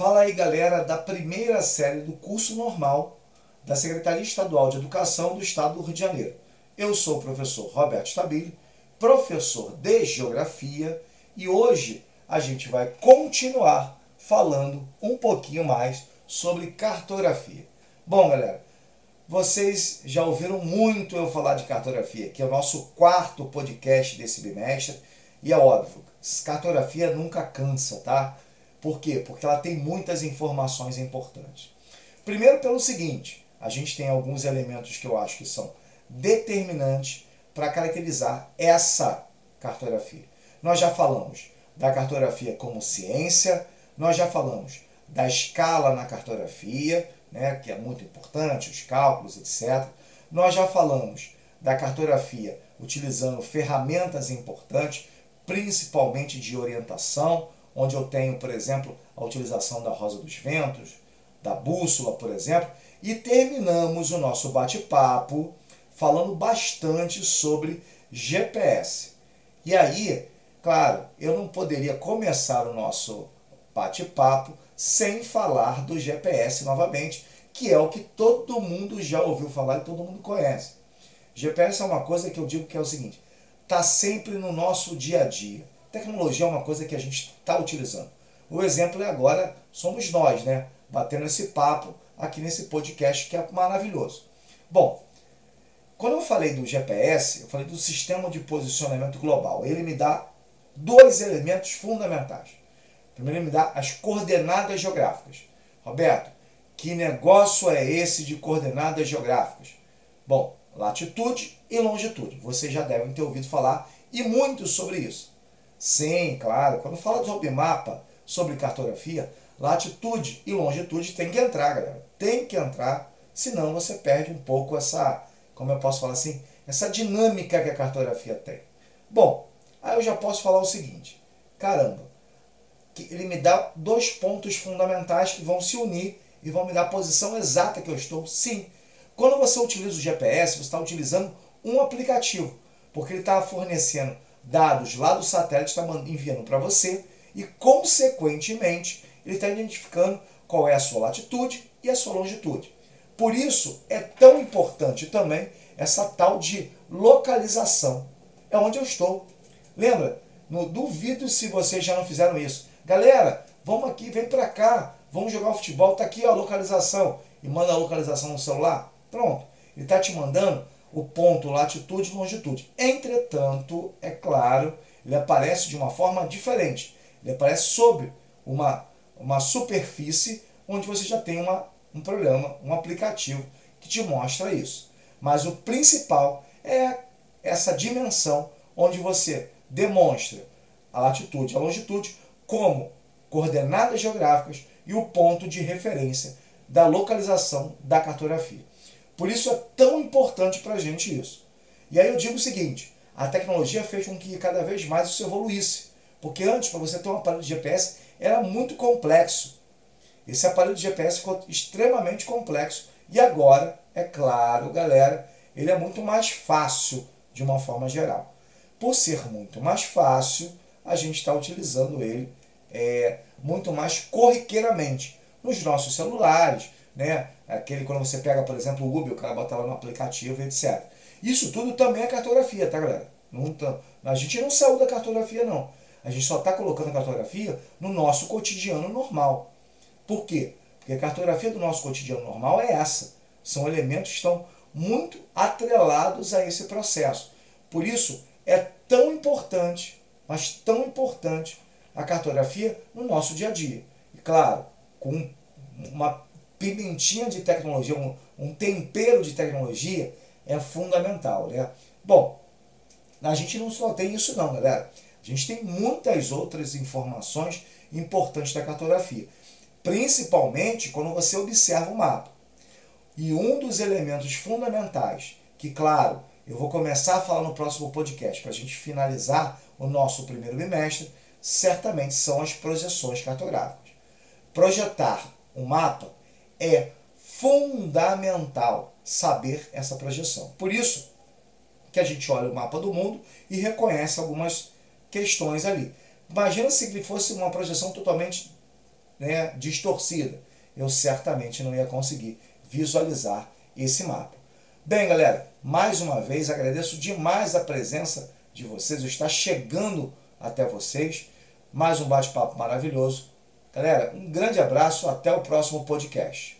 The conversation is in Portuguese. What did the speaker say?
Fala aí, galera, da primeira série do curso normal da Secretaria Estadual de Educação do Estado do Rio de Janeiro. Eu sou o professor Roberto Stabile, professor de Geografia, e hoje a gente vai continuar falando um pouquinho mais sobre cartografia. Bom, galera, vocês já ouviram muito eu falar de cartografia, que é o nosso quarto podcast desse bimestre, e é óbvio, cartografia nunca cansa, tá? Por quê? Porque ela tem muitas informações importantes. Primeiro, pelo seguinte: a gente tem alguns elementos que eu acho que são determinantes para caracterizar essa cartografia. Nós já falamos da cartografia como ciência, nós já falamos da escala na cartografia, né, que é muito importante, os cálculos, etc. Nós já falamos da cartografia utilizando ferramentas importantes, principalmente de orientação, onde eu tenho, por exemplo, a utilização da rosa dos ventos, da bússola, por exemplo, e terminamos o nosso bate-papo falando bastante sobre GPS. E aí, claro, eu não poderia começar o nosso bate-papo sem falar do GPS novamente, que é o que todo mundo já ouviu falar e todo mundo conhece. GPS é uma coisa que eu digo que é o seguinte: está sempre no nosso dia a dia. Tecnologia é uma coisa que a gente está utilizando. O exemplo é agora somos nós, né? Batendo esse papo aqui nesse podcast que é maravilhoso. Bom, quando eu falei do GPS, eu falei do sistema de posicionamento global. Ele me dá dois elementos fundamentais. Primeiro, ele me dá as coordenadas geográficas. Roberto, que negócio é esse de coordenadas geográficas? Bom, latitude e longitude. Vocês já devem ter ouvido falar e muito sobre isso. Sim, claro. Quando fala sobre mapa, sobre cartografia, latitude e longitude tem que entrar, galera. Tem que entrar, senão você perde um pouco essa, como eu posso falar assim, essa dinâmica que a cartografia tem. Bom, aí eu já posso falar o seguinte: caramba, ele me dá dois pontos fundamentais que vão se unir e vão me dar a posição exata que eu estou. Sim, quando você utiliza o GPS, você está utilizando um aplicativo, porque ele está fornecendo dados lá do satélite está enviando para você e, consequentemente, ele está identificando qual é a sua latitude e a sua longitude. Por isso é tão importante também essa tal de localização. É onde eu estou. Lembra? No, duvido se vocês já não fizeram isso. Galera, vamos aqui, vem para cá, vamos jogar futebol, tá aqui ó, a localização. E manda a localização no celular. Pronto. Ele está te mandando o ponto latitude e longitude. Entretanto, é claro, ele aparece de uma forma diferente. Ele aparece sobre uma, uma superfície onde você já tem uma, um programa, um aplicativo que te mostra isso. Mas o principal é essa dimensão onde você demonstra a latitude e a longitude como coordenadas geográficas e o ponto de referência da localização da cartografia. Por isso é tão importante para a gente isso. E aí eu digo o seguinte: a tecnologia fez com que cada vez mais isso evoluísse. Porque antes, para você ter um aparelho de GPS, era muito complexo. Esse aparelho de GPS ficou extremamente complexo. E agora, é claro, galera, ele é muito mais fácil de uma forma geral. Por ser muito mais fácil, a gente está utilizando ele é, muito mais corriqueiramente nos nossos celulares, né? Aquele quando você pega, por exemplo, o Uber, o cara bota lá no aplicativo, etc. Isso tudo também é cartografia, tá, galera? Não tá, a gente não saiu da cartografia, não. A gente só está colocando a cartografia no nosso cotidiano normal. Por quê? Porque a cartografia do nosso cotidiano normal é essa. São elementos que estão muito atrelados a esse processo. Por isso, é tão importante, mas tão importante, a cartografia no nosso dia a dia. E claro, com uma pimentinha de tecnologia, um, um tempero de tecnologia é fundamental, né? Bom, a gente não só tem isso não, galera. A gente tem muitas outras informações importantes da cartografia, principalmente quando você observa o mapa. E um dos elementos fundamentais, que claro, eu vou começar a falar no próximo podcast para a gente finalizar o nosso primeiro bimestre, certamente são as projeções cartográficas. Projetar um mapa é fundamental saber essa projeção. Por isso que a gente olha o mapa do mundo e reconhece algumas questões ali. Imagina se ele fosse uma projeção totalmente né, distorcida, eu certamente não ia conseguir visualizar esse mapa. Bem, galera, mais uma vez agradeço demais a presença de vocês, está chegando até vocês. Mais um bate-papo maravilhoso. Galera, um grande abraço, até o próximo podcast.